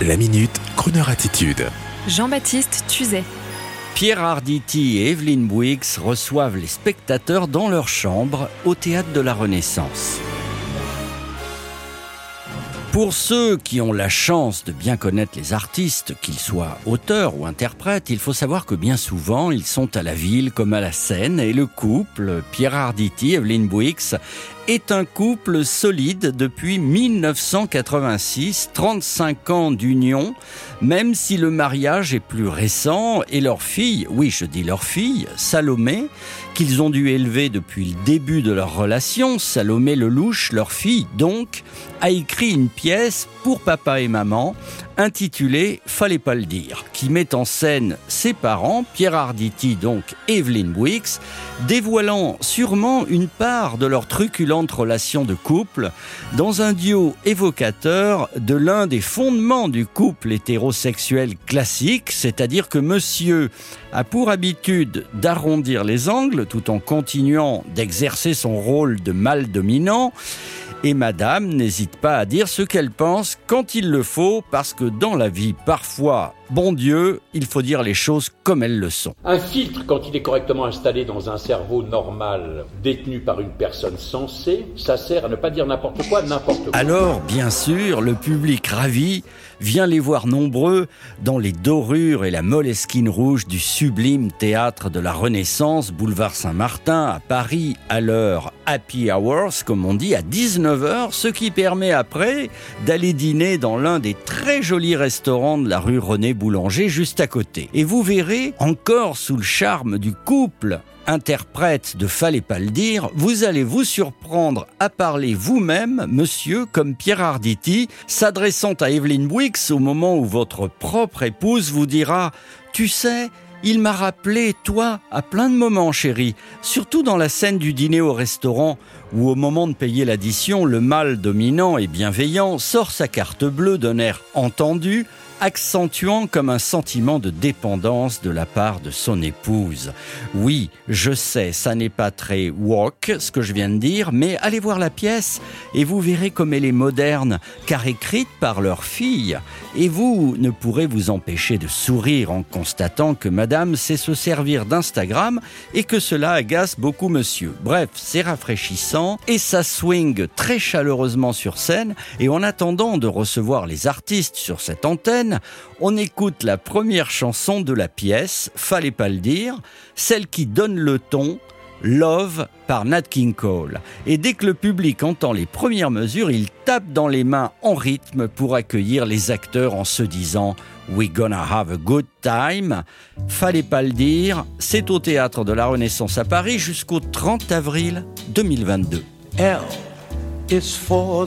La minute, Kroneur attitude. Jean-Baptiste Tuzet. Pierre Arditi et Evelyne Bouix reçoivent les spectateurs dans leur chambre au théâtre de la Renaissance. Pour ceux qui ont la chance de bien connaître les artistes, qu'ils soient auteurs ou interprètes, il faut savoir que bien souvent, ils sont à la ville comme à la scène et le couple, Pierre Arditi, Evelyne Bouix, est un couple solide depuis 1986, 35 ans d'union, même si le mariage est plus récent et leur fille, oui je dis leur fille, Salomé, qu'ils ont dû élever depuis le début de leur relation, Salomé Lelouch, leur fille donc, a écrit une pour papa et maman intitulée Fallait pas le dire, qui met en scène ses parents, Pierre Arditi donc Evelyne Bouix, dévoilant sûrement une part de leur truculente relation de couple dans un duo évocateur de l'un des fondements du couple hétérosexuel classique, c'est-à-dire que monsieur a pour habitude d'arrondir les angles tout en continuant d'exercer son rôle de mâle dominant et madame n'hésite pas à dire ce qu'elle pense quand il le faut, parce que dans la vie, parfois, bon Dieu, il faut dire les choses comme elles le sont. Un filtre, quand il est correctement installé dans un cerveau normal, détenu par une personne sensée, ça sert à ne pas dire n'importe quoi, n'importe quoi. Alors, bien sûr, le public ravi vient les voir nombreux dans les dorures et la moleskine rouge du sublime théâtre de la Renaissance, boulevard Saint-Martin, à Paris, à l'heure happy hours, comme on dit, à 19h, ce qui permet après d'aller dîner dans l'un des très jolis restaurants de la rue René Boulanger, juste à côté. Et vous verrez, encore sous le charme du couple interprète de Fallait pas le dire, vous allez vous surprendre à parler vous-même, monsieur, comme Pierre Arditi, s'adressant à Evelyne Bouix au moment où votre propre épouse vous dira Tu sais, il m'a rappelé, toi, à plein de moments, chérie, surtout dans la scène du dîner au restaurant, où au moment de payer l'addition, le mâle dominant et bienveillant sort sa carte bleue d'un air entendu, accentuant comme un sentiment de dépendance de la part de son épouse. Oui, je sais, ça n'est pas très walk ce que je viens de dire, mais allez voir la pièce et vous verrez comme elle est moderne, car écrite par leur fille. Et vous ne pourrez vous empêcher de sourire en constatant que madame sait se servir d'Instagram et que cela agace beaucoup monsieur. Bref, c'est rafraîchissant et ça swing très chaleureusement sur scène et en attendant de recevoir les artistes sur cette antenne, on écoute la première chanson de la pièce, fallait pas le dire, celle qui donne le ton, Love par Nat King Cole. Et dès que le public entend les premières mesures, il tape dans les mains en rythme pour accueillir les acteurs en se disant We gonna have a good time. Fallait pas le dire, c'est au théâtre de la Renaissance à Paris jusqu'au 30 avril 2022. L is for.